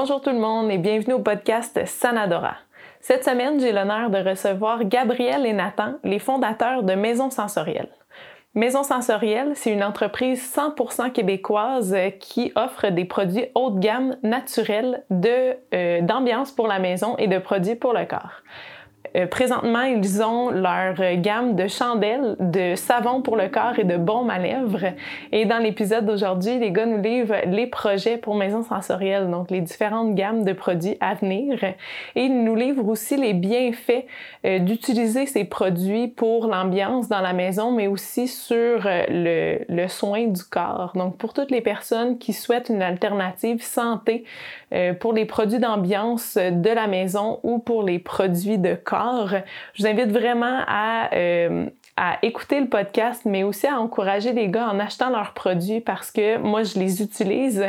Bonjour tout le monde et bienvenue au podcast Sanadora. Cette semaine, j'ai l'honneur de recevoir Gabriel et Nathan, les fondateurs de Maison Sensorielle. Maison Sensorielle, c'est une entreprise 100% québécoise qui offre des produits haut de gamme naturels euh, d'ambiance pour la maison et de produits pour le corps. Euh, présentement, ils ont leur gamme de chandelles, de savons pour le corps et de baumes à lèvres. Et dans l'épisode d'aujourd'hui, les gars nous livrent les projets pour Maison Sensorielle, donc les différentes gammes de produits à venir. Et ils nous livrent aussi les bienfaits euh, d'utiliser ces produits pour l'ambiance dans la maison, mais aussi sur euh, le, le, soin du corps. Donc pour toutes les personnes qui souhaitent une alternative santé pour les produits d'ambiance de la maison ou pour les produits de corps, je vous invite vraiment à, euh, à écouter le podcast, mais aussi à encourager les gars en achetant leurs produits parce que moi, je les utilise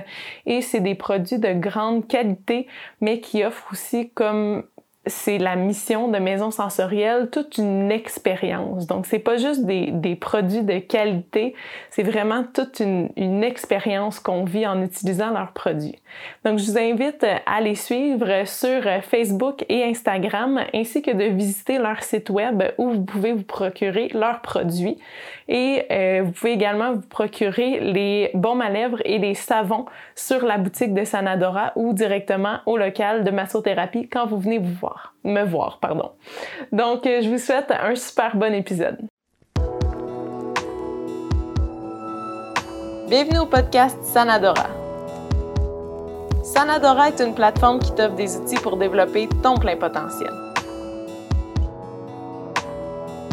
et c'est des produits de grande qualité, mais qui offrent aussi comme c'est la mission de Maison Sensorielle, toute une expérience. Donc, c'est pas juste des, produits de qualité, c'est vraiment toute une, une expérience qu'on vit en utilisant leurs produits. Donc, je vous invite à les suivre sur Facebook et Instagram, ainsi que de visiter leur site web où vous pouvez vous procurer leurs produits. Et euh, vous pouvez également vous procurer les baumes à lèvres et les savons sur la boutique de Sanadora ou directement au local de massothérapie quand vous venez vous voir, me voir, pardon. Donc, euh, je vous souhaite un super bon épisode. Bienvenue au podcast Sanadora. Sanadora est une plateforme qui t'offre des outils pour développer ton plein potentiel.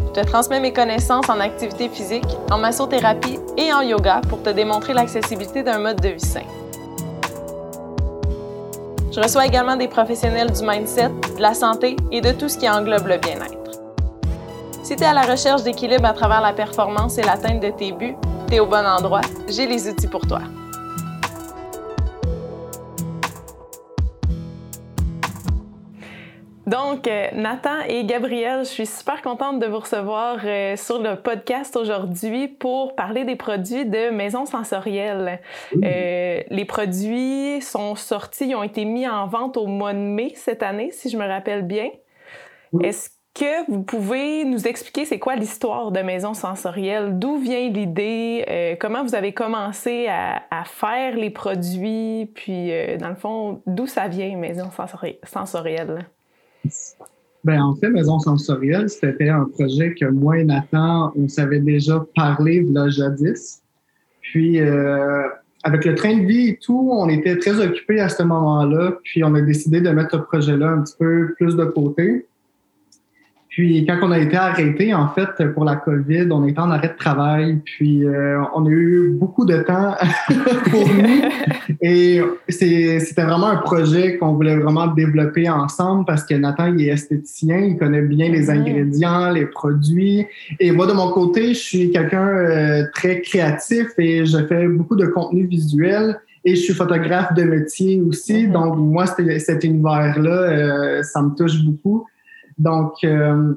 Je te transmets mes connaissances en activité physique, en massothérapie et en yoga pour te démontrer l'accessibilité d'un mode de vie sain. Je reçois également des professionnels du mindset, de la santé et de tout ce qui englobe le bien-être. Si tu es à la recherche d'équilibre à travers la performance et l'atteinte de tes buts, tu es au bon endroit. J'ai les outils pour toi. Donc, euh, Nathan et Gabriel, je suis super contente de vous recevoir euh, sur le podcast aujourd'hui pour parler des produits de Maison Sensorielle. Euh, les produits sont sortis, ils ont été mis en vente au mois de mai cette année, si je me rappelle bien. Est-ce que vous pouvez nous expliquer c'est quoi l'histoire de Maison Sensorielle? D'où vient l'idée? comment vous avez commencé à, à, faire les produits? Puis, dans le fond, d'où ça vient, Maison Sensorielle? Ben, en fait, Maison Sensorielle, c'était un projet que moi et Nathan, on savait déjà parler de jadis. Puis, euh, avec le train de vie et tout, on était très occupés à ce moment-là. Puis, on a décidé de mettre ce projet-là un petit peu plus de côté. Puis quand on a été arrêté, en fait, pour la COVID, on était en arrêt de travail, puis euh, on a eu beaucoup de temps pour nous. Et c'était vraiment un projet qu'on voulait vraiment développer ensemble parce que Nathan, il est esthéticien, il connaît bien les ingrédients, les produits. Et moi, de mon côté, je suis quelqu'un euh, très créatif et je fais beaucoup de contenu visuel. Et je suis photographe de métier aussi. Mm-hmm. Donc, moi, cet univers-là, euh, ça me touche beaucoup. Donc, euh,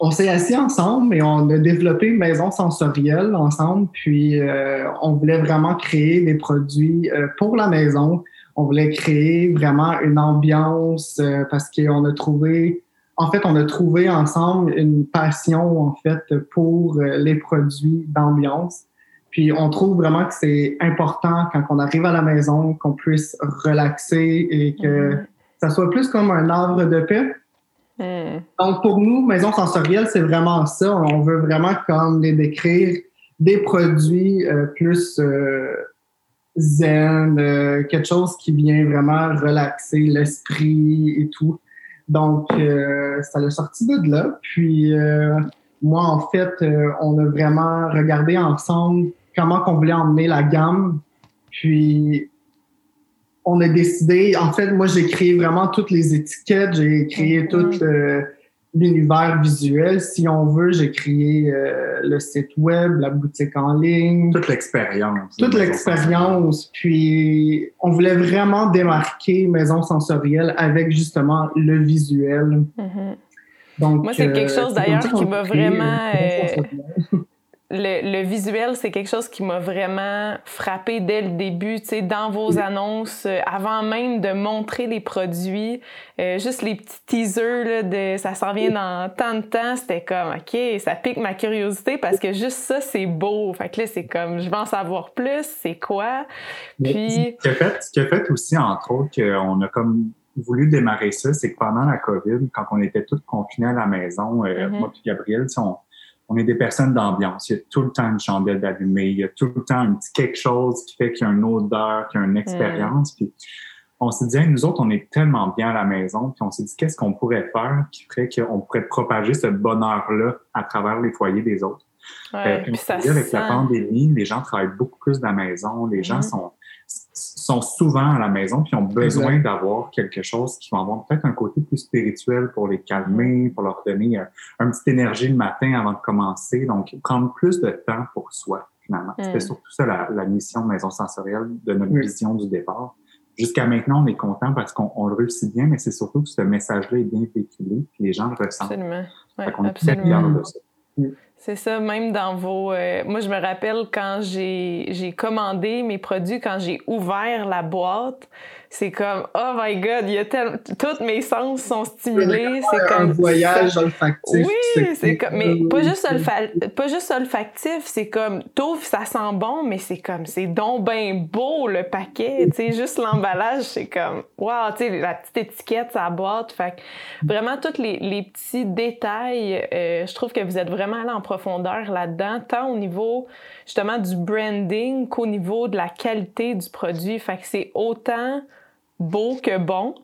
on s'est assis ensemble et on a développé une maison sensorielle ensemble. Puis, euh, on voulait vraiment créer des produits euh, pour la maison. On voulait créer vraiment une ambiance parce qu'on a trouvé, en fait, on a trouvé ensemble une passion, en fait, pour les produits d'ambiance. Puis, on trouve vraiment que c'est important quand on arrive à la maison qu'on puisse relaxer et que mm-hmm. ça soit plus comme un arbre de paix Hmm. Donc, pour nous, Maison Sensorielle, c'est vraiment ça. On veut vraiment comme les décrire des produits euh, plus euh, zen, euh, quelque chose qui vient vraiment relaxer l'esprit et tout. Donc, ça l'a sorti de là. Puis, moi, en fait, on a vraiment regardé ensemble comment on voulait emmener la gamme. Puis, on a décidé, en fait, moi, j'ai créé vraiment toutes les étiquettes, j'ai créé tout euh, l'univers visuel, si on veut. J'ai créé euh, le site web, la boutique en ligne. Toute l'expérience. Toute l'expérience. Puis, on voulait vraiment démarquer Maison Sensorielle avec justement le visuel. Mm-hmm. Donc, Moi, c'est quelque euh, chose d'ailleurs qui m'a vraiment le, visuel, c'est quelque chose qui m'a vraiment frappé dès le début, tu sais, dans vos annonces, euh, avant même de montrer les produits, euh, juste les petits teasers là, de ça s'en vient dans tant de temps, c'était comme OK, ça pique ma curiosité parce que juste ça, c'est beau. Fait que là, c'est comme je veux en savoir plus, c'est quoi? Puis. Ce qui, a fait, ce qui a fait aussi, entre autres, qu'on a comme voulu démarrer ça, c'est que pendant la COVID, quand on était tous confinés à la maison, euh, mm-hmm. moi et Gabriel, on, on est des personnes d'ambiance. Il y a tout le temps une chandelle d'allumée, il y a tout le temps un petit quelque chose qui fait qu'il y a une odeur, qu'il y a une expérience. Puis on s'est dit, nous autres, on est tellement bien à la maison, puis on s'est dit, qu'est-ce qu'on pourrait faire qui ferait qu'on pourrait propager ce bonheur-là à travers les foyers des autres? Ouais, euh, puis ça avec la pandémie, les gens travaillent beaucoup plus de la maison, les gens mm-hmm. sont sont souvent à la maison puis ont besoin d'avoir quelque chose qui va avoir peut-être un côté plus spirituel pour les calmer, pour leur donner un, une petite énergie le matin avant de commencer. Donc, prendre plus de temps pour soi, finalement. C'était mm. surtout ça la, mission de Maison Sensorielle de notre vision du départ. Jusqu'à maintenant, on est content parce qu'on le réussit bien, mais c'est surtout que ce message-là est bien véhiculé puis les gens le ressentent. Absolument. Ouais, absolument. de ça. C'est ça, même dans vos... Euh, moi, je me rappelle quand j'ai commandé mes produits, quand j'ai ouvert la boîte, c'est comme oh my god, il y a tellement toutes mes sens sont stimulés, c'est comme un voyage olfactif. Oui, c'est comme mais pas juste pas juste olfactif, c'est comme t'ouvres ça sent bon, mais c'est comme c'est donc bien beau le paquet, tu sais juste l'emballage, c'est comme wow, tu sais la petite étiquette sa boîte, fait vraiment tous les, les petits détails, euh, je trouve que vous êtes vraiment allé en profondeur là-dedans, tant au niveau justement du branding qu'au niveau de la qualité du produit, fait que c'est autant beau que bon.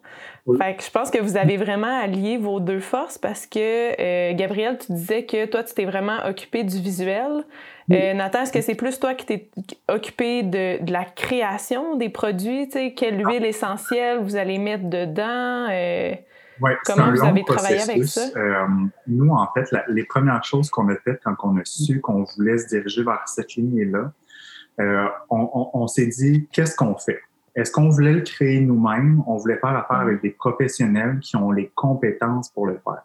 Fait que je pense que vous avez vraiment allié vos deux forces parce que, euh, Gabriel, tu disais que toi, tu t'es vraiment occupé du visuel. Euh, Nathan, est-ce que c'est plus toi qui t'es occupé de, de, la création des produits? sais, quelle huile essentielle vous allez mettre dedans? Euh, comment vous avez travaillé avec ça? Euh, nous, en fait, les premières choses qu'on a faites quand on a su qu'on voulait se diriger vers cette ligne-là, euh, on, on, on s'est dit, qu'est-ce qu'on fait? Est-ce qu'on voulait le créer nous-mêmes? On voulait faire affaire avec des professionnels qui ont les compétences pour le faire.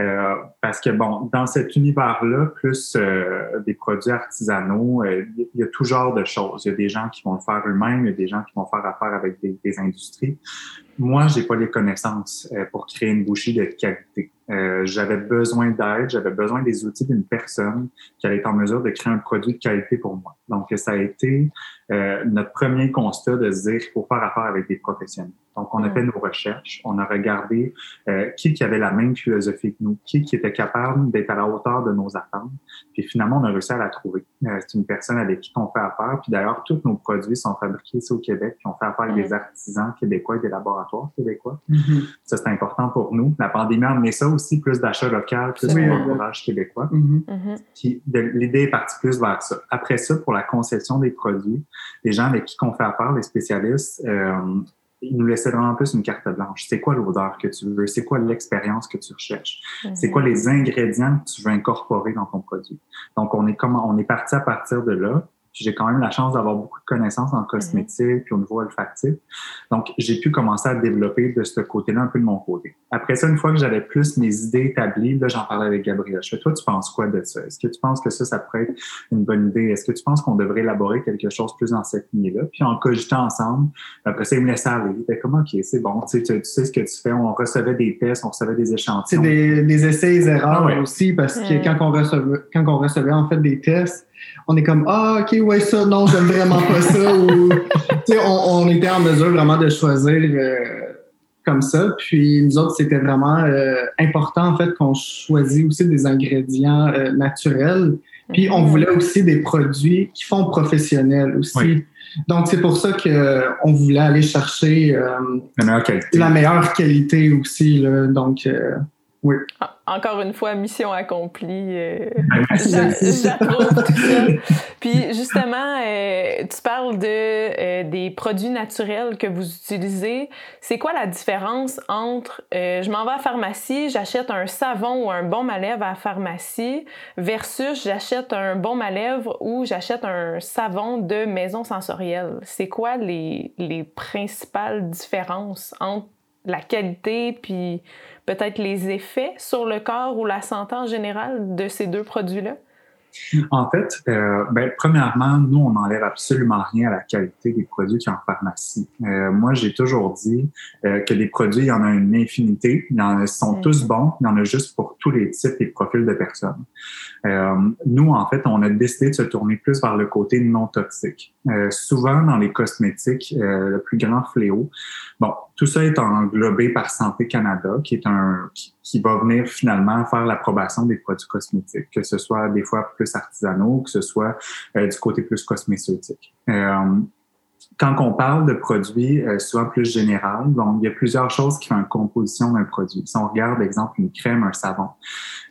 Euh, parce que, bon, dans cet univers-là, plus euh, des produits artisanaux, euh, il y a tout genre de choses. Il y a des gens qui vont le faire eux-mêmes, il y a des gens qui vont faire affaire avec des industries. Moi, j'ai pas les connaissances pour créer une bougie de qualité. Euh, j'avais besoin d'aide, j'avais besoin des outils d'une personne qui allait être en mesure de créer un produit de qualité pour moi. Donc, ça a été euh, notre premier constat de se dire qu'il faut faire affaire avec des professionnels. Donc, on a fait nos recherches, on a regardé euh, qui qui avait la même philosophie que nous, qui qui était capable d'être à la hauteur de nos attentes. Puis finalement, on a réussi à la trouver. Euh, c'est une personne avec qui on fait affaire. Puis d'ailleurs, tous nos produits sont fabriqués ici au Québec. Puis on fait affaire avec des artisans québécois et des laboratoires québécois. Mm-hmm. Ça, c'est important pour nous. La pandémie a amené ça aussi, plus d'achat local, plus de québécois. Mm-hmm. Mm-hmm. Puis l'idée est partie plus vers ça. Après ça, pour la conception des produits, les gens avec qui on fait affaire, les spécialistes, euh, ils nous laissaient vraiment plus une carte blanche. C'est quoi l'odeur que tu veux? C'est quoi l'expérience que tu recherches? C'est quoi les ingrédients que tu veux incorporer dans ton produit? Donc, on est comme, on est parti à partir de là j'ai quand même la chance d'avoir beaucoup de connaissances en cosmétique puis au niveau olfactif. Donc, j'ai pu commencer à développer de ce côté-là un peu de mon côté. Après ça, une fois que j'avais plus mes idées établies, là, j'en parlais avec Gabriel. Je fais, toi, tu penses quoi de ça? Est-ce que tu penses que ça, ça pourrait être une bonne idée? Est-ce que tu penses qu'on devrait élaborer quelque chose plus dans cette lignée-là? Puis en cogitant ensemble, après ça, il me laissait aller. Il était comme, OK, c'est bon, tu sais, tu sais ce que tu fais. On recevait des tests, on recevait des échantillons. C'est des, des essais et erreurs ah aussi, parce que quand on recevait, quand on recevait en fait des tests, on est comme ah ok ouais ça non j'aime vraiment pas ça ou on, on, était en mesure vraiment de choisir euh, comme ça. Puis nous autres c'était vraiment euh, important en fait qu'on choisit aussi des ingrédients euh, naturels. Puis on voulait aussi des produits qui font professionnel aussi. Donc c'est pour ça que on voulait aller chercher la meilleure qualité. la meilleure qualité aussi là. donc oui. Encore une fois, mission accomplie. Euh, J'approuve tout ça. Puis justement, euh, tu parles de euh, des produits naturels que vous utilisez. C'est quoi la différence entre je m'en vais à la pharmacie, j'achète un savon ou un baume à lèvres à la pharmacie versus j'achète un baume à lèvres ou j'achète un savon de maison sensorielle? C'est quoi les, les principales différences entre la qualité puis peut-être les effets sur le corps ou la santé en général de ces deux produits-là? En fait, euh, ben, premièrement, nous, on n'enlève absolument rien à la qualité des produits qui en pharmacie. Euh, moi, j'ai toujours dit euh, que les produits, il y en a une infinité. Il y en a, sont tous bons. Il y en a juste pour tous les types et profils de personnes. nous, en fait, on a décidé de se tourner plus vers le côté non toxique. souvent, dans les cosmétiques, le plus grand fléau, bon, tout ça est englobé par Santé Canada, qui est un qui, va venir finalement faire l'approbation des produits cosmétiques, que ce soit des fois plus artisanaux, que ce soit euh, du côté plus cosmétique. Euh, quand on parle de produits euh, souvent plus général, bon, il y a plusieurs choses qui font une composition d'un produit. Si on regarde, par exemple, une crème, un savon,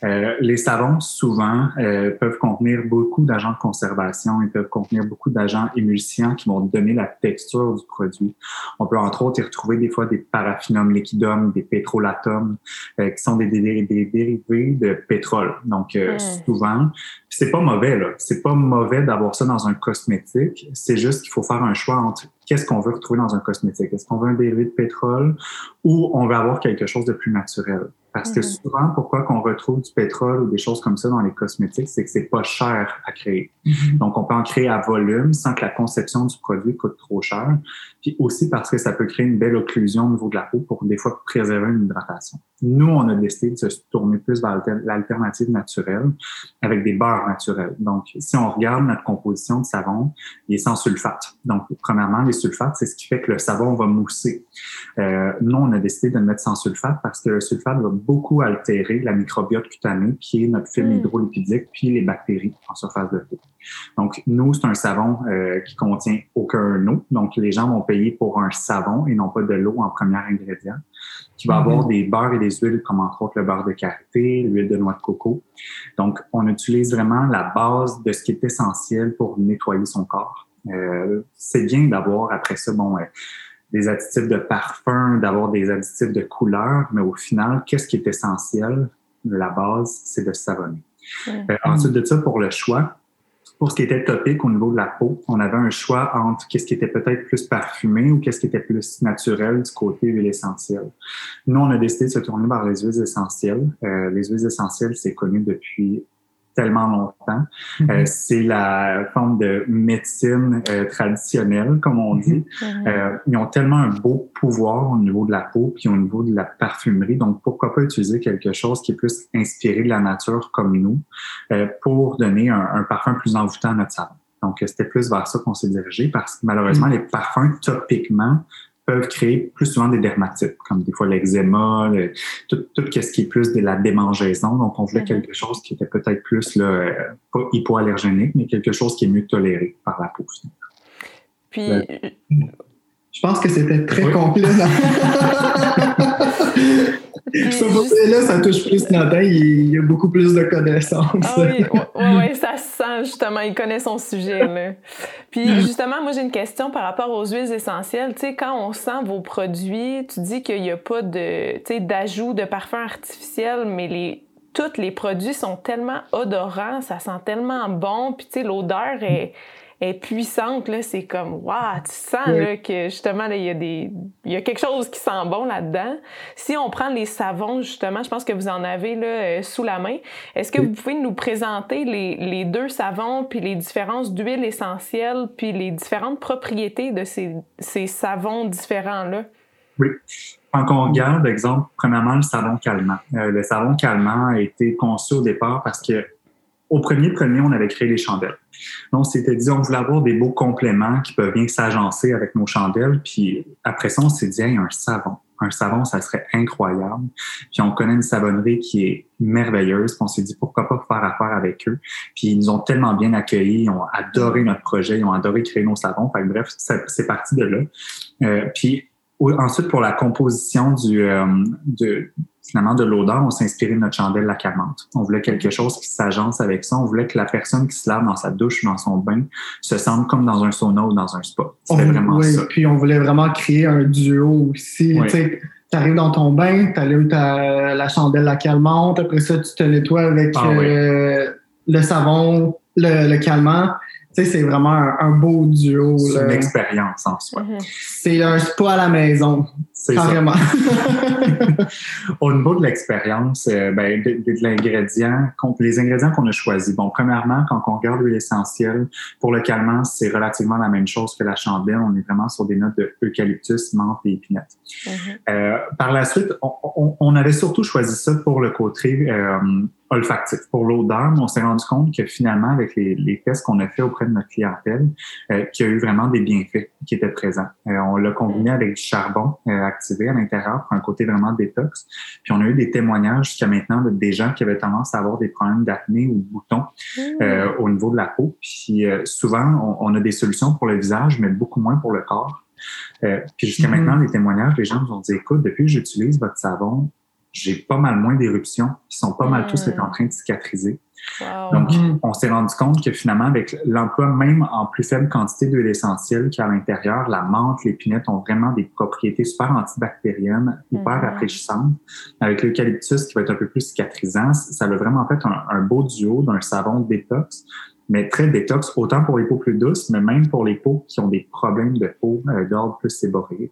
euh, les savons, souvent, euh, peuvent contenir beaucoup d'agents de conservation, ils peuvent contenir beaucoup d'agents émulsifiants qui vont donner la texture du produit. On peut, entre autres, y retrouver des fois des paraffinum liquidum, des pétrolatum, qui sont des, dérivés de pétrole. Donc, hmm. souvent, c'est pas mauvais, là. C'est pas mauvais d'avoir ça dans un cosmétique. C'est juste qu'il faut faire un choix entre qu'est-ce qu'on veut retrouver dans un cosmétique. Est-ce qu'on veut un dérivé de pétrole ou on veut avoir quelque chose de plus naturel? Parce que mhm. souvent, pourquoi qu'on retrouve du pétrole ou des choses comme ça dans les cosmétiques, c'est que c'est pas cher à créer. Mhm. Donc, on peut en créer à volume sans que la conception du produit coûte trop cher. Puis aussi parce que ça peut créer une belle occlusion au niveau de la peau pour des fois préserver une hydratation. Nous, on a décidé de se tourner plus vers l'alternative naturelle avec des beurres naturels. Donc, si on regarde notre composition de savon, il est sans sulfate. Donc, premièrement, les sulfates, c'est ce qui fait que le savon va mousser. Euh, nous, on a décidé de le mettre sans sulfate parce que le sulfate va beaucoup altérer la microbiote cutanée, qui est notre film mm. hydrolipidique, puis les bactéries en surface de peau. Donc, nous, c'est un savon euh, qui contient aucun eau. Donc, les gens vont payer pour un savon et non pas de l'eau en premier ingrédient, qui va avoir mm-hmm. des beurres et des huiles, comme entre autres le beurre de karité, l'huile de noix de coco. Donc, on utilise vraiment la base de ce qui est essentiel pour nettoyer son corps. Euh, c'est bien d'avoir après ça, bon, euh, des additifs de parfum, d'avoir des additifs de couleur, mais au final, qu'est-ce qui est essentiel? La base, c'est de savonner. Euh, ensuite de ça, pour le choix, pour ce qui était topique au niveau de la peau, on avait un choix entre qu'est-ce qui était peut-être plus parfumé ou qu'est-ce qui était plus naturel du côté huile essentielle. Nous, on a décidé de se tourner vers les huiles essentielles. Euh, les huiles essentielles, c'est connu depuis tellement longtemps. Mm-hmm. Euh, c'est la forme de médecine euh, traditionnelle, comme on dit. Mm-hmm. Euh, ils ont tellement un beau pouvoir au niveau de la peau puis au niveau de la parfumerie. Donc, pourquoi pas utiliser quelque chose qui est plus inspiré de la nature comme nous pour donner un, un, parfum plus envoûtant à notre savon. Donc, c'était plus vers ça qu'on s'est dirigé parce que malheureusement, mm-hmm. les parfums topiquement peuvent créer plus souvent des dermatites, comme des fois l'eczéma, tout, tout ce qui est plus de la démangeaison. Donc, on voulait mhm. quelque chose qui était peut-être plus là, euh, pas hypoallergénique, mais quelque chose qui est mieux toléré par la peau. Puis, je pense que c'était très complet. Ce là ça touche plus Nathan, il y a beaucoup plus de connaissances. Ah oui, ouais, ça se sent justement, il connaît son sujet. Là. Puis justement, moi j'ai une question par rapport aux huiles essentielles. Tu sais, quand on sent vos produits, tu dis qu'il n'y a pas de, tu sais, d'ajout de parfum artificiel, mais les, tous les produits sont tellement odorants, ça sent tellement bon, puis tu sais, l'odeur est est puissante, là, c'est comme, waouh, tu sens là, que justement, il y, a des, y a quelque chose qui sent bon là-dedans. Si on prend les savons, justement, je pense que vous en avez là, euh, sous la main, est-ce que vous pouvez nous présenter les, les deux savons, puis les différences d'huile essentielle, puis les différentes propriétés de ces, ces savons différents-là? Oui. Quand on regarde, exemple, premièrement, le savon calmant. Euh, le savon calmant a été conçu au départ parce que au premier premier, on avait créé les chandelles. Donc, c'était dit, on voulait avoir des beaux compléments qui peuvent bien s'agencer avec nos chandelles. Puis après ça, on s'est dit, il y a un savon. Un savon, ça serait incroyable. Puis on connaît une savonnerie qui est merveilleuse. Puis on s'est dit, pourquoi pas faire affaire avec eux. Puis ils nous ont tellement bien accueillis. Ils ont adoré notre projet. Ils ont adoré créer nos savons. Fait bref, c'est parti de là. Euh, puis ensuite, pour la composition du, euh, de, finalement de l'odeur, on s'est inspiré de notre chandelle la calmante. On voulait quelque chose qui s'agence avec ça. On voulait que la personne qui se lave dans sa douche ou dans son bain se sente comme dans un sauna ou dans un spa. C'était vraiment oui, ça. Puis on voulait vraiment créer un duo aussi. Tu arrives dans ton bain, tu allumes ta, la chandelle la calmante, après ça, tu te nettoies avec ah euh, le savon, le, le calmant sais, c'est vraiment un, beau duo. C'est une expérience en soi. C'est un spa à la maison. Carrément. Au niveau de l'expérience, euh, ben, de, l'ingrédient, les ingrédients qu'on a choisis. Bon, premièrement, quand on regarde l'huile essentielle, pour le calmant, c'est relativement la même chose que la chandelle. On est vraiment sur des notes de eucalyptus, menthe et épinette. Mm-hmm. euh, par la suite, on, on, on, avait surtout choisi ça pour le côté euh, olfactif. Pour l'odeur, on s'est rendu compte que finalement, avec les, les tests qu'on a fait auprès de notre clientèle, euh, qu'il y a eu vraiment des bienfaits qui étaient présents. Euh, on l'a combiné mm. avec du charbon euh, activé à l'intérieur pour un côté vraiment détox. Puis on a eu des témoignages jusqu'à maintenant de des gens qui avaient tendance à avoir des problèmes d'acné ou de boutons mm. euh, au niveau de la peau. Puis souvent, on, on, a des solutions pour le visage, mais beaucoup moins pour le corps. puis jusqu'à mm-hmm. maintenant, les témoignages, les gens nous ont dit, écoute, depuis que j'utilise votre savon, j'ai pas mal moins d'éruptions, qui sont pas mal tous en train de cicatriser. Donc, mm. on s'est rendu compte que finalement, avec l'emploi même en plus faible quantité d'huile essentielle qu'à l'intérieur, la menthe, l'épinette ont vraiment des propriétés super antibactériennes, hyper mm. rafraîchissantes. Avec l'eucalyptus qui va être un peu plus cicatrisant, ça a vraiment fait un, un beau duo d'un savon détox mais très détox, autant pour les peaux plus douces, mais même pour les peaux qui ont des problèmes de peau euh, d'ordre plus séborréique.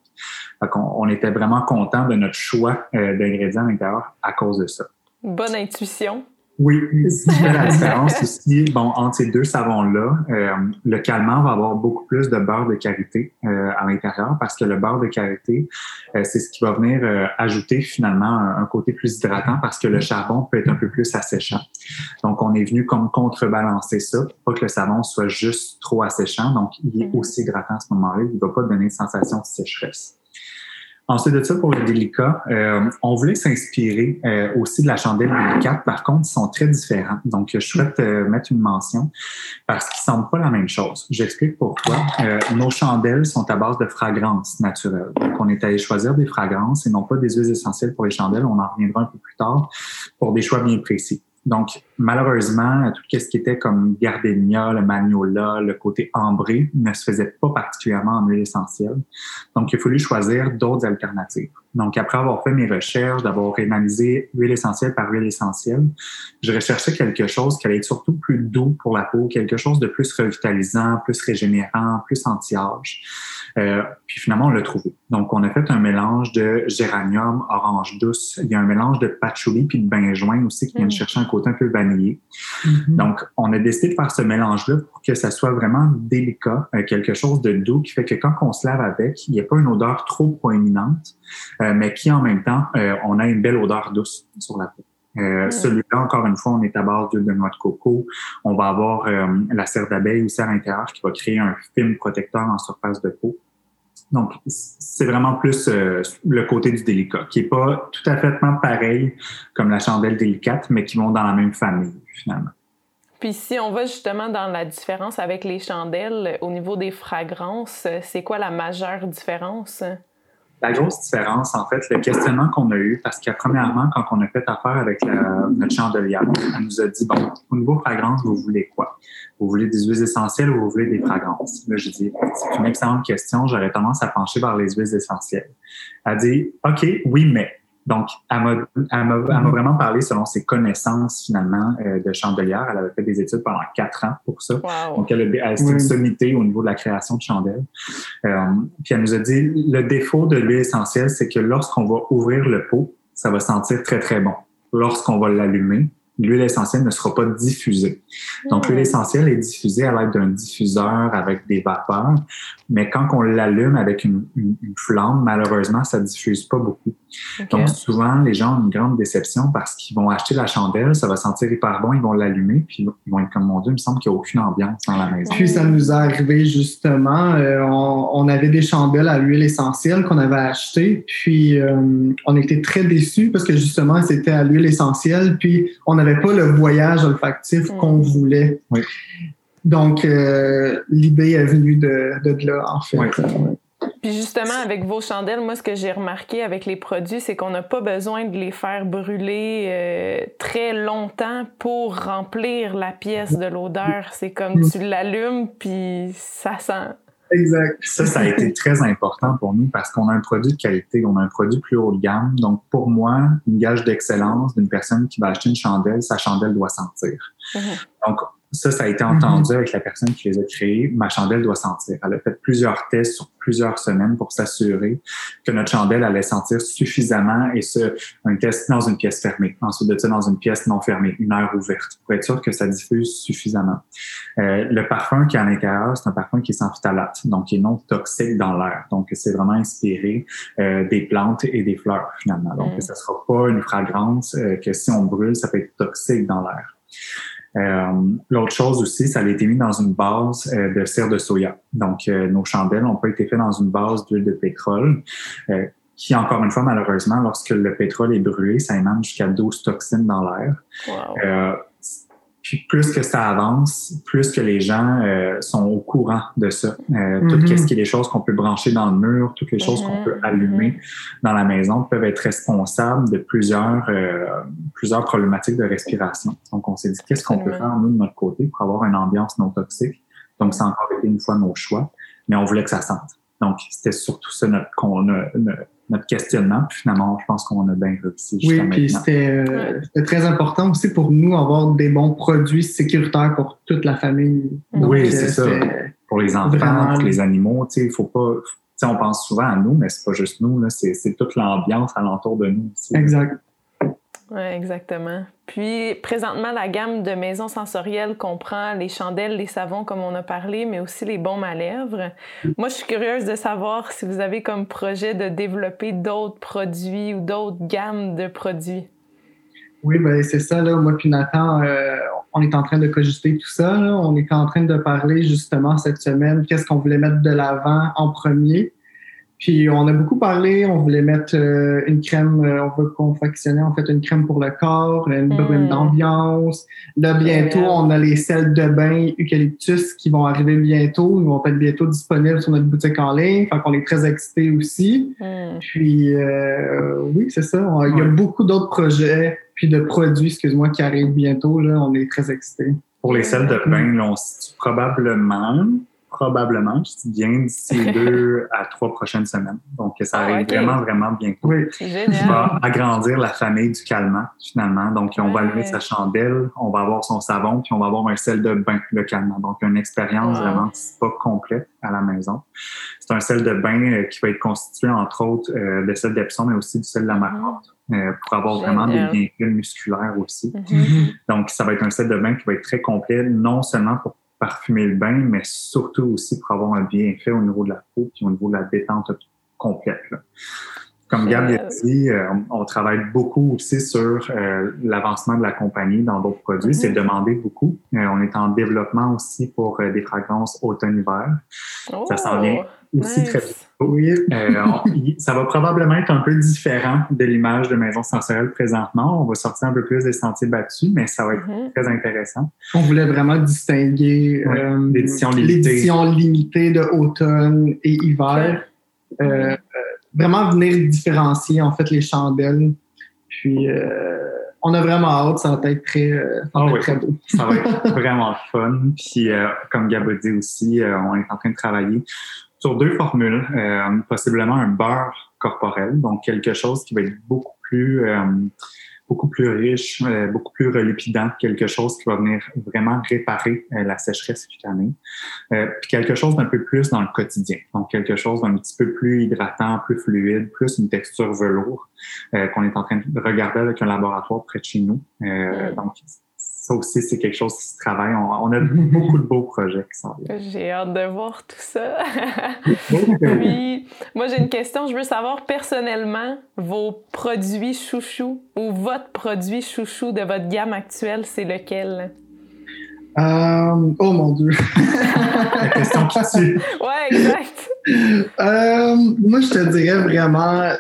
On, on, était vraiment content de notre choix euh, d'ingrédients à l'intérieur à cause de ça. Bonne intuition. Oui, c'est la différence aussi. Bon, entre ces deux savons-là, euh, le calmant va avoir beaucoup plus de beurre de karité euh, à l'intérieur parce que le beurre de karité, euh, c'est ce qui va venir euh, ajouter finalement un, côté plus hydratant parce que le charbon peut être un peu plus asséchant. Donc, on est venu comme contrebalancer ça, pour pas que le savon soit juste trop asséchant. Donc, il est mm-hmm. aussi hydratant à ce moment-là. Il ne va pas donner une sensation de sécheresse. Ensuite de ça, pour le délicat, euh, on voulait s'inspirer euh, aussi de la chandelle délicate. Par contre, ils sont très différents. Donc, je souhaite euh, mettre une mention parce qu'ils ne semblent pas la même chose. J'explique pourquoi. nos chandelles sont à base de fragrances naturelles. Donc, on est allé choisir des fragrances et non pas des huiles essentielles pour les chandelles. On en reviendra un peu plus tard pour des choix bien précis. Donc, malheureusement, tout ce qui était comme gardenia, le magnolia, le côté ambré ne se faisait pas particulièrement en huile essentielle. Donc, il a fallu choisir d'autres alternatives. Donc, après avoir fait mes recherches, d'avoir analysé huile essentielle par huile essentielle, je recherchais quelque chose qui allait être surtout plus doux pour la peau, quelque chose de plus revitalisant, plus régénérant, plus anti-âge. Euh, puis finalement, on l'a trouvé. Donc, on a fait un mélange de géranium, orange douce. Il y a un mélange de patchouli puis de benjoin aussi qui vient de mm. chercher un côté un peu Mm-hmm. Donc, on a décidé de faire ce mélange-là pour que ça soit vraiment délicat, euh, quelque chose de doux qui fait que quand on se lave avec, il n'y a pas une odeur trop proéminente, euh, mais qui en même temps, on a une belle odeur douce sur la peau. Euh, celui-là, encore une fois, on est à base d'huile de noix de coco. On va avoir euh, la cire d'abeille aussi à l'intérieur qui va créer un film protecteur en surface de peau. Donc, c'est vraiment plus euh, le côté du délicat, qui est pas tout à fait pareil comme la chandelle délicate, mais qui vont dans la même famille, finalement. Puis si on va justement dans la différence avec les chandelles, au niveau des fragrances, c'est quoi la majeure différence? La grosse différence, en fait, le questionnement qu'on a eu, parce que premièrement, quand on a fait affaire avec la, notre chandelière, elle nous a dit, bon, au niveau fragrance, vous voulez quoi? Vous voulez des huiles essentielles ou vous voulez des fragrances? Là, je dis, c'est une excellente question. J'aurais tendance à pencher vers les huiles essentielles. Elle dit, OK, oui, mais. Donc, elle m'a mm-hmm. vraiment parlé selon ses connaissances, finalement, euh, de chandelière. Elle avait fait des études pendant quatre ans pour ça. Donc, elle, a, elle une sommité au niveau de la création de chandelles. Euh, puis, elle nous a dit, le défaut de l'huile essentielle, c'est que lorsqu'on va ouvrir le pot, ça va sentir très, très bon. Lorsqu'on va l'allumer, l'huile essentielle ne sera pas diffusée. Donc, l'huile essentielle est diffusée à l'aide d'un diffuseur avec des vapeurs, mais quand on l'allume avec une, une, flamme, malheureusement, ça diffuse pas beaucoup. Donc, souvent, les gens ont une grande déception parce qu'ils vont acheter la chandelle, ça va sentir hyper bon, ils vont l'allumer, puis ils vont être comme, mon Dieu, il me semble qu'il n'y a aucune ambiance dans la maison. Puis, ça nous est arrivé justement, euh, on, on, avait des chandelles à l'huile essentielle qu'on avait achetées, puis euh, on était très déçus parce que justement, c'était à l'huile essentielle, puis on avait pas le voyage olfactif mm. qu'on voulait. Donc, euh, l'idée est venue de, de, là, en fait. Puis justement, avec vos chandelles, moi, ce que j'ai remarqué avec les produits, c'est qu'on n'a pas besoin de les faire brûler euh, très longtemps pour remplir la pièce de l'odeur. C'est comme mm. tu l'allumes, puis ça sent. Exact. Ça, ça a été très important pour nous parce qu'on a un produit de qualité, on a un produit plus haut de gamme. Donc, pour moi, une gage d'excellence d'une personne qui va acheter une chandelle, sa chandelle doit sentir. Mm-hmm. Donc, ça, ça a été entendu avec la personne qui les a créés. Ma chandelle doit sentir. Elle a fait plusieurs tests sur plusieurs semaines pour s'assurer que notre chandelle allait sentir suffisamment et ce, un test dans une pièce fermée. Ensuite de ça, dans une pièce non fermée, une heure ouverte pour être sûr que ça diffuse suffisamment. Euh, le parfum qui est à l'intérieur, c'est un parfum qui est sans phthalate, donc qui est non toxique dans l'air. Donc, c'est vraiment inspiré euh, des plantes et des fleurs finalement. Donc, mm. ça sera pas une fragrance euh, que si on brûle, ça peut être toxique dans l'air. Euh, L'autre chose aussi, ça a été mis dans une base euh, de cire de soya. Donc, euh, nos chandelles n'ont pas été faites dans une base d'huile de pétrole, qui, encore une fois, malheureusement, lorsque le pétrole est brûlé, ça émane jusqu'à 12 toxines dans l'air. Wow. Puis plus que ça avance, plus que les gens euh, sont au courant de ça. Euh, Tout ce qui est des choses qu'on peut brancher dans le mur, toutes les choses qu'on peut mm-hmm. allumer dans la maison peuvent être responsables de plusieurs euh, plusieurs problématiques de respiration. Donc on s'est dit qu'est-ce qu'on peut faire nous de notre côté pour avoir une ambiance non toxique? Donc ça a encore été une fois nos choix, mais on voulait que ça sente. Donc c'était surtout ça notre, notre notre questionnement. Puis finalement, je pense qu'on a bien réussi. Oui, puis euh, c'était très important aussi pour nous avoir des bons produits sécuritaires pour toute la famille. oui, euh, c'est ça. Pour les enfants, pour les animaux, tu sais, il faut pas. on pense souvent à nous, mais c'est pas juste nous, c'est toute l'ambiance alentour de nous aussi. Exact. Oui, exactement. Puis, présentement, la gamme de maisons sensorielles comprend les chandelles, les savons, comme on a parlé, mais aussi les baumes à lèvres. Moi, je suis curieuse de savoir si vous avez comme projet de développer d'autres produits ou d'autres gammes de produits. Oui, ben c'est ça. Là. Moi puis Nathan, euh, on est en train de cojuster tout ça. On est en train de parler justement cette semaine qu'est-ce qu'on voulait mettre de l'avant en premier. Puis on a beaucoup parlé, on voulait mettre euh, une crème, euh, on veut confectionner en fait une crème pour le corps, une brune mm. d'ambiance. Là bientôt, on a les sels de bain eucalyptus qui vont arriver bientôt, ils vont être bientôt disponibles sur notre boutique en ligne, fait qu'on est très excités aussi. Mm. Puis euh, oui, c'est ça, il y a beaucoup d'autres projets puis de produits, excuse-moi, qui arrivent bientôt là, on est très excités. Pour les sels de bain, là, on probablement probablement, je dis bien, d'ici deux à trois prochaines semaines. Donc, ça ah, arrive vraiment, vraiment bientôt. Oui. Génial. va agrandir la famille du calmant, finalement. Donc, on va allumer sa chandelle, on va avoir son savon, puis on va avoir un sel de bain, le calmant. Donc, une expérience vraiment pas complète à la maison. C'est un sel de bain euh, qui va être constitué, entre autres, euh, de sel d'Epsom, mais aussi du sel de la marmotte. Euh, pour avoir vraiment des bienfaits musculaires aussi. Mm-hmm. Donc, ça va être un sel de bain qui va être très complet, non seulement pour parfumer le bain, mais surtout aussi pour avoir un bienfait au niveau de la peau puis au niveau de la détente complète. Comme Gab l'a dit, euh, on, travaille beaucoup aussi sur euh, l'avancement de la compagnie dans d'autres produits. C'est mm-hmm. demandé beaucoup. Euh, on est en développement aussi pour des fragrances automne-hiver. ça s'en vient très. Oui. ça va probablement être un peu différent de l'image de Maison Sensorielle présentement. On va sortir un peu plus des sentiers battus, mais ça va être mm-hmm. très intéressant. On voulait vraiment distinguer l'édition limitée. limitée de automne et hiver vraiment venir différencier en fait les chandelles. Puis euh, on a vraiment hâte, ça va être très, euh, ça va ah très beau. ça va être vraiment fun. Puis euh, comme Gab a dit aussi, on est en train de travailler sur deux formules, possiblement un beurre corporel, donc quelque chose qui va être beaucoup plus beaucoup plus riche, euh, beaucoup plus relipidant, quelque chose qui va venir vraiment réparer euh, la sécheresse cutanée, euh, puis quelque chose d'un peu plus dans le quotidien, donc quelque chose d'un petit peu plus hydratant, plus fluide, plus une texture velours qu'on est en train de regarder avec un laboratoire près de chez nous. Donc ça aussi, c'est quelque chose qui se travaille. On, a beaucoup de beaux projets qui sont là. J'ai hâte de voir tout ça. Puis, moi, j'ai une question. Je veux savoir personnellement vos produits chouchous ou votre produit chouchou de votre gamme actuelle, c'est lequel? Euh, oh mon Dieu! La question qui tue. Ouais, exact. Euh, moi, je te dirais vraiment,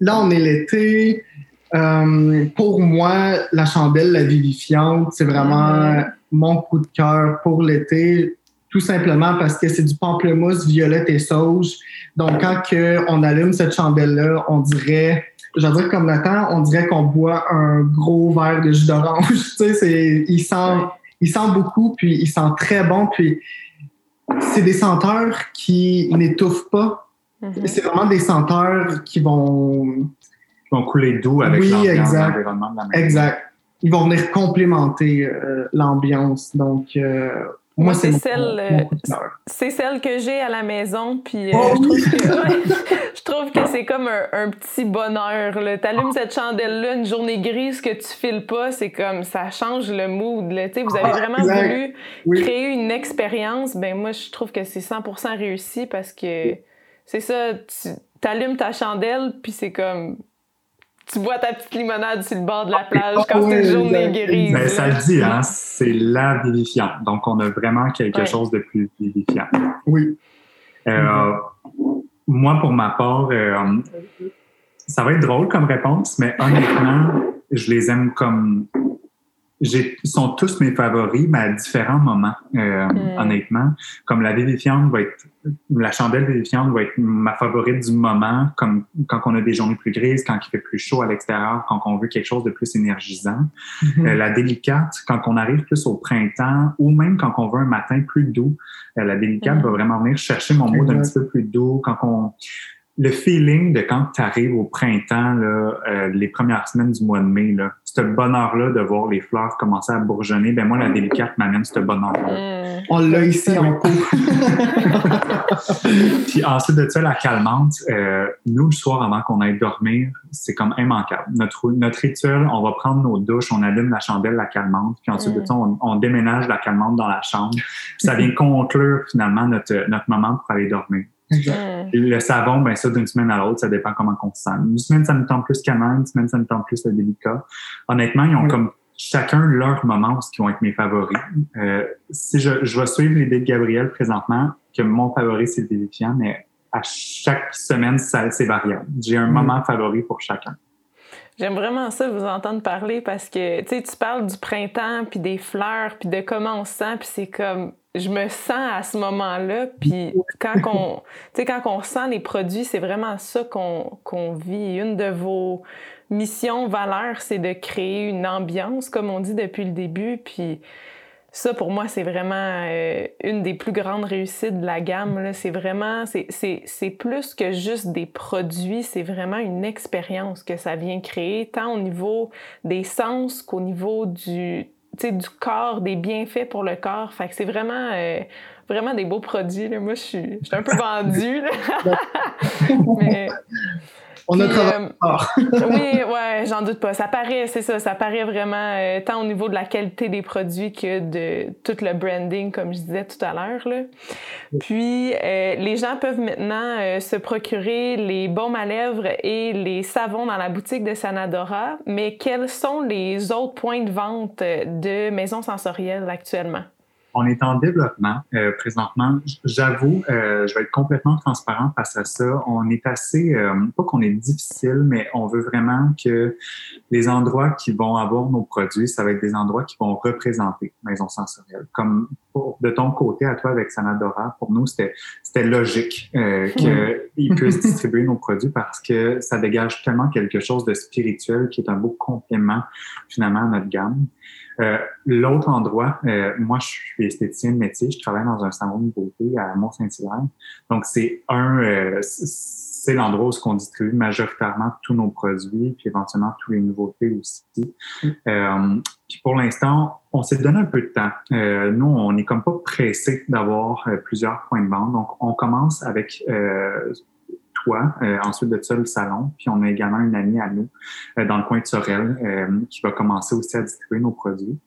là, on est l'été. Euh, pour moi, la chandelle, la vivifiante, c'est vraiment mon coup de cœur pour l'été, tout simplement parce que c'est du pamplemousse, violette et sauge. Donc, quand que on allume cette chandelle-là, on dirait, je veux dire comme Nathan, on dirait qu'on boit un gros verre de jus d'orange. tu sais, c'est, il sent, il sent beaucoup, puis il sent très bon, puis c'est des senteurs qui n'étouffent pas. Mm-hmm. C'est vraiment des senteurs qui vont vont couler doux avec oui, exact. de la maison. Exact. ils vont venir complémenter l'ambiance. Donc, moi, c'est celle, euh, c'est celle que j'ai à la maison, puis euh, oh, je, trouve que, c'est comme un, petit bonheur. Tu allumes cette chandelle-là, une journée grise que tu files pas, c'est comme ça change le mood. Là. Vous avez vraiment voulu créer une expérience. Ben moi, je trouve que c'est 100% réussi parce que c'est ça, tu allumes ta chandelle, puis c'est comme tu bois ta petite limonade sur le bord de la plage quand c'est une journée grise. Ben, ça le dit, hein, c'est la vivifiante. Donc, on a vraiment quelque chose de plus vivifiant. Oui. Euh, moi, pour ma part, euh, ça va être drôle comme réponse, mais honnêtement, je les aime comme ils sont tous mes favoris, mais à différents moments, euh, honnêtement. Comme la vivifiante va être, la chandelle vivifiante va être ma favorite du moment, comme quand on a des journées plus grises, quand il fait plus chaud à l'extérieur, quand on veut quelque chose de plus énergisant. Hmm. Euh, la délicate, quand on arrive plus au printemps, ou même quand on veut un matin plus doux, euh, la délicate va vraiment venir chercher mon mot d'un petit peu plus doux. Quand on le feeling de quand tu arrives au printemps, là, euh, les premières semaines du mois de mai, là, ce bonheur-là de voir les fleurs commencer à bourgeonner, ben moi, la délicate m'amène ce bonheur-là. Mmh. On l'a ici en cours. Puis ensuite de ça, la calmante, euh, nous, le soir, avant qu'on aille dormir, c'est comme immanquable. Notre, notre rituel, on va prendre nos douches, on allume la chandelle, la calmante, puis ensuite de mmh. ça, on, déménage la calmante dans la chambre. Puis ça vient conclure finalement notre, notre moment pour aller dormir. Le savon, ben ça, d'une semaine à l'autre, ça dépend comment on se sent. Une semaine, ça me tend plus calme, une semaine, ça me tend plus le délicat. Honnêtement, ils ont comme chacun leur moment où qui vont être mes favoris. Euh, si je, je vais suivre les de Gabriel présentement, que mon favori, c'est le délifiant, mais à chaque semaine, c'est variable. J'ai un moment favori pour chacun. J'aime vraiment ça vous entendre parler parce que tu tu parles du printemps puis des fleurs puis de comment on se sent puis c'est comme je me sens à ce moment-là puis quand on quand on sent les produits c'est vraiment ça qu'on qu'on vit une de vos missions valeurs c'est de créer une ambiance comme on dit depuis le début puis ça, pour moi, c'est vraiment euh, une des plus grandes réussites de la gamme. C'est vraiment, c'est plus que juste des produits, c'est vraiment une expérience que ça vient créer, tant au niveau des sens qu'au niveau du, du corps, des bienfaits pour le corps. Fait que c'est vraiment, euh, vraiment des beaux produits. Là. Moi, je suis, un peu vendue. Mais, on a travaillé euh, oui, ouais, j'en doute pas. Ça paraît, c'est ça, ça paraît vraiment euh, tant au niveau de la qualité des produits que de tout le branding, comme je disais tout à l'heure. Puis, euh, les gens peuvent maintenant se procurer les baumes à lèvres et les savons dans la boutique de Sanadora. Mais quels sont les autres points de vente de maisons sensorielles actuellement? On est en développement euh, présentement. J'avoue, euh, je vais être complètement transparent face à ça. On est assez, euh, pas qu'on est difficile, mais on veut vraiment que les endroits qui vont avoir nos produits, ça va être des endroits qui vont représenter Maison Sensorielle. Comme de ton côté, à toi avec Sanadora, pour nous, c'était c'était logique euh, qu'ils puissent distribuer nos produits parce que ça dégage tellement quelque chose de spirituel qui est un beau complément finalement à notre gamme. Euh, L'autre endroit, euh, moi, je suis esthéticienne de métier, je travaille dans un salon de beauté à Mont-Saint-Hilaire. Donc, c'est un, euh, c'est l'endroit où on distribue majoritairement tous nos produits, puis éventuellement tous les nouveautés aussi. Mm. Puis pour l'instant, on s'est donné un peu de temps. Euh, nous, on n'est comme pas pressé d'avoir plusieurs points de vente. Donc, on commence avec euh, ensuite de ça, le salon. Puis on a également une amie à nous euh, dans le coin de Sorel euh, qui va commencer aussi à distribuer nos produits.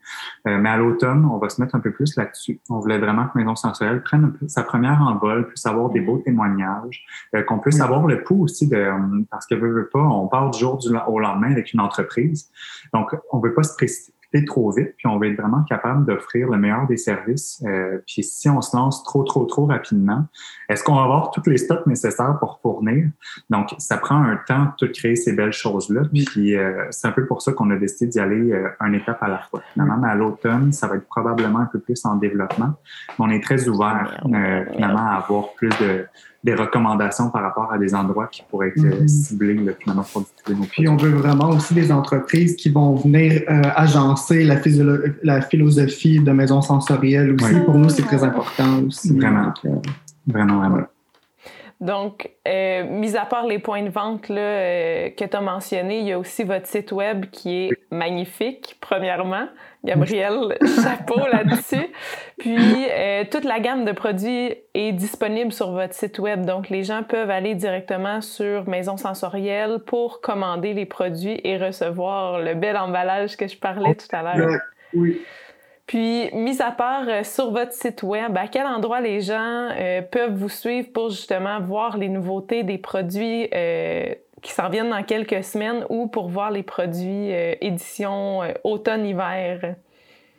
mais à l'automne, on va se mettre un peu plus là-dessus. On voulait vraiment que Maison Sensorielle prenne sa première envol, puisse avoir des beaux témoignages, qu'on puisse avoir le pouls aussi de... Parce que veut, veut pas, on part du jour au lendemain avec une entreprise. Donc, on veut pas se précipiter trop vite, puis on va être vraiment capable d'offrir le meilleur des services. Euh, puis si on se lance trop, trop, trop rapidement, est-ce qu'on va avoir tous les stocks nécessaires pour fournir? Donc, ça prend un temps de créer ces belles choses-là. Puis euh, c'est un peu pour ça qu'on a décidé d'y aller euh, un étape à la fois. Finalement, à l'automne, ça va être probablement un peu plus en développement. Mais on est très ouvert finalement à avoir plus de des recommandations par rapport à des endroits qui pourraient être euh, mhm. ciblés finalement pour distribuer nos Puis on veut vraiment aussi des entreprises qui vont venir euh, agencer la, la, philosophie de maison sensorielle aussi. Pour nous, c'est très important aussi. Vraiment. Euh, vraiment, vraiment. Donc, euh, mis à part les points de vente là, euh, que tu as mentionnés, il y a aussi votre site web qui est magnifique, premièrement. Gabriel, chapeau là-dessus. Puis, euh, toute la gamme de produits est disponible sur votre site web. Donc, les gens peuvent aller directement sur Maison Sensorielle pour commander les produits et recevoir le bel emballage que je parlais tout à l'heure. Oui. Puis, mis à part euh, sur votre site web, à quel endroit les gens euh, peuvent vous suivre pour justement voir les nouveautés des produits euh, qui s'en viennent dans quelques semaines ou pour voir les produits édition automne-hiver?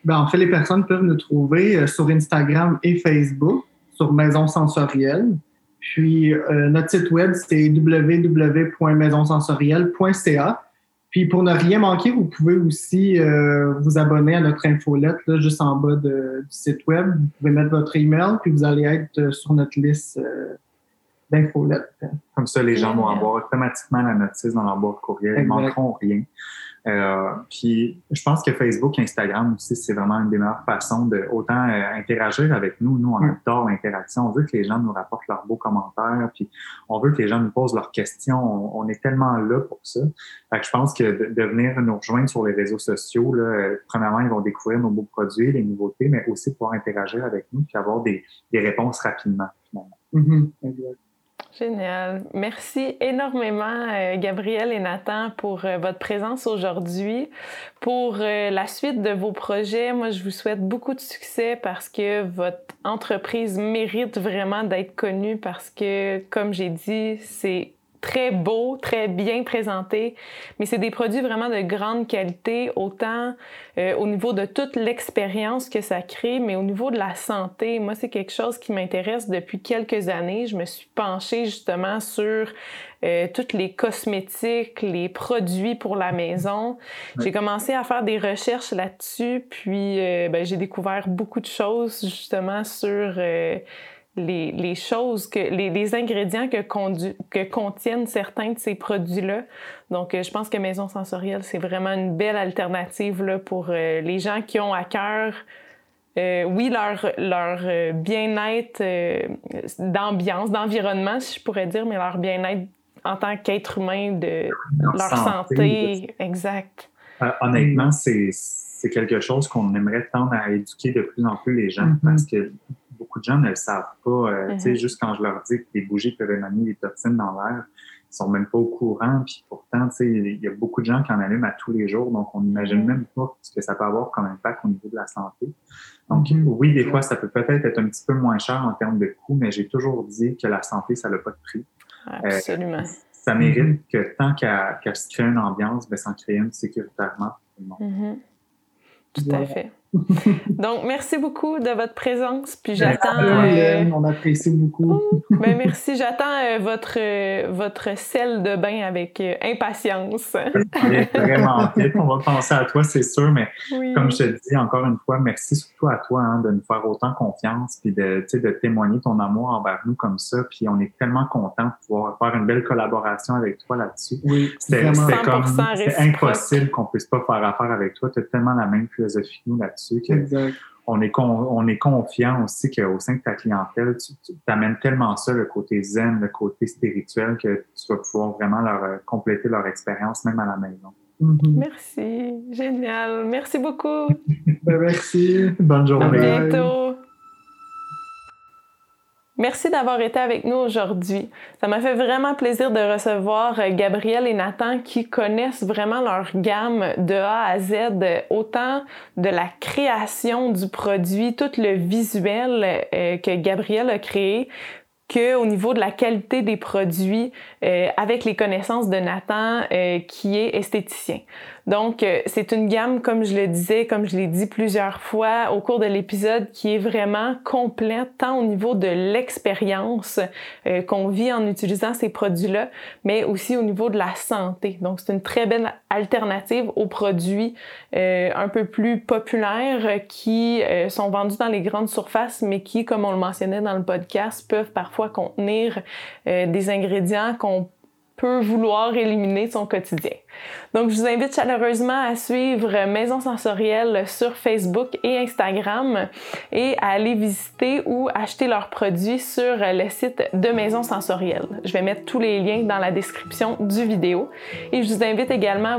Ben, en fait, les personnes peuvent nous trouver sur Instagram et Facebook, sur Maison Sensorielle. Puis, notre site web, c'est www.maisonsensorielle.ca. Puis pour ne rien manquer, vous pouvez aussi euh, vous abonner à notre infolette là, juste en bas du site web. Vous pouvez mettre votre email, puis vous allez être euh, sur notre liste euh, d'infolettes. Comme ça, les gens vont avoir automatiquement la notice dans leur boîte courriel. Ils ne manqueront rien. Euh, puis je pense que Facebook, Instagram aussi, c'est vraiment une des meilleures façons de autant euh, interagir avec nous. Nous, on adore l'interaction. On veut que les gens nous rapportent leurs beaux commentaires, puis on veut que les gens nous posent leurs questions. On, est tellement là pour ça. Fait que je pense que de, venir nous rejoindre sur les réseaux sociaux, là, euh, premièrement, ils vont découvrir nos beaux produits, les nouveautés, mais aussi pouvoir interagir avec nous puis avoir des, des réponses rapidement. Finalement. Mm-hmm. Génial. Merci énormément, euh, Gabriel et Nathan, pour euh, votre présence aujourd'hui. Pour euh, la suite de vos projets, moi, je vous souhaite beaucoup de succès parce que votre entreprise mérite vraiment d'être connue parce que, comme j'ai dit, c'est très beau, très bien présenté, mais c'est des produits vraiment de grande qualité, autant euh, au niveau de toute l'expérience que ça crée, mais au niveau de la santé. Moi, c'est quelque chose qui m'intéresse depuis quelques années. Je me suis penchée justement sur euh, toutes les cosmétiques, les produits pour la maison. J'ai commencé à faire des recherches là-dessus, puis euh, ben, j'ai découvert beaucoup de choses justement sur les, les, choses, que, les, les ingrédients que, que, contiennent certains de ces produits-là. Donc, euh, je pense que Maison Sensorielle, c'est vraiment une belle alternative là, pour euh, les gens qui ont à cœur, euh, oui, leur, leur euh, bien-être d'ambiance, d'environnement, si je pourrais dire, mais leur bien-être en tant qu'être humain, de leur, santé. Exact. honnêtement, c'est c'est quelque chose qu'on aimerait tendre à éduquer de plus en plus les gens mm-hmm. parce que beaucoup de gens ne le savent pas. Euh, tu sais, mm-hmm. juste quand je leur dis que les bougies peuvent émaner des toxines dans l'air, ils sont même pas au courant. Puis pourtant, tu sais, il y a beaucoup de gens qui en allument à tous les jours, donc on n'imagine même pas ce que ça peut avoir comme impact au niveau de la santé. Donc mm-hmm. oui, des fois, ça peut peut-être être un petit peu moins cher en termes de coût, mais j'ai toujours dit que la santé, ça n'a pas de prix. Absolument. Euh, ça mérite que tant qu'à se créer une ambiance, ben, s'en créer une sécuritairement pour tout le monde. Tout à fait. Donc, merci beaucoup de votre présence. Puis j'attends. Euh, on apprécie beaucoup. ben, merci. J'attends euh, votre, euh, votre sel de bain avec impatience. Vraiment, on va penser à toi, c'est sûr. Mais comme je te dis encore une fois, merci surtout à toi hein, de nous faire autant confiance puis de, de témoigner ton amour envers nous comme ça. Puis on est tellement content de pouvoir faire une belle collaboration avec toi là-dessus. Oui, c'était comme impossible qu'on puisse pas faire affaire avec toi. Tu as tellement la même philosophie que nous là-dessus on est, on est confiant aussi qu'au sein de ta clientèle, tu, amènes tellement ça, le côté zen, le côté spirituel, que tu vas pouvoir vraiment leur euh, compléter leur expérience, même à la maison. Mm-hmm. Merci, génial. Merci beaucoup. Ben, merci. Bonne journée. À bientôt. Merci d'avoir été avec nous aujourd'hui. Ça m'a fait vraiment plaisir de recevoir euh, Gabriel et Nathan qui connaissent vraiment leur gamme de A à Z, autant de la création du produit, tout le visuel euh, que Gabriel a créé, que au niveau de la qualité des produits euh, avec les connaissances de Nathan qui est esthéticien. Donc euh, c'est une gamme comme je le disais, comme je l'ai dit plusieurs fois au cours de l'épisode qui est vraiment complète tant au niveau de l'expérience qu'on vit en utilisant ces produits-là, mais aussi au niveau de la santé. Donc c'est une très belle alternative aux produits un peu plus populaires qui sont vendus dans les grandes surfaces mais qui comme on le mentionnait dans le podcast peuvent parfois contenir euh, des ingrédients qu'on peut vouloir éliminer son quotidien. Donc, je vous invite chaleureusement à suivre Maison Sensorielle sur Facebook et Instagram et à aller visiter ou acheter leurs produits sur le site de Maison Sensorielle. Je vais mettre tous les liens dans la description du vidéo et je vous invite également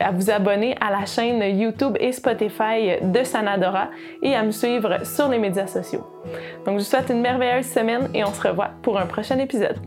à vous, abonner à la chaîne YouTube et Spotify de Sanadora et à me suivre sur les médias sociaux. Donc, je vous souhaite une merveilleuse semaine et on se revoit pour un prochain épisode.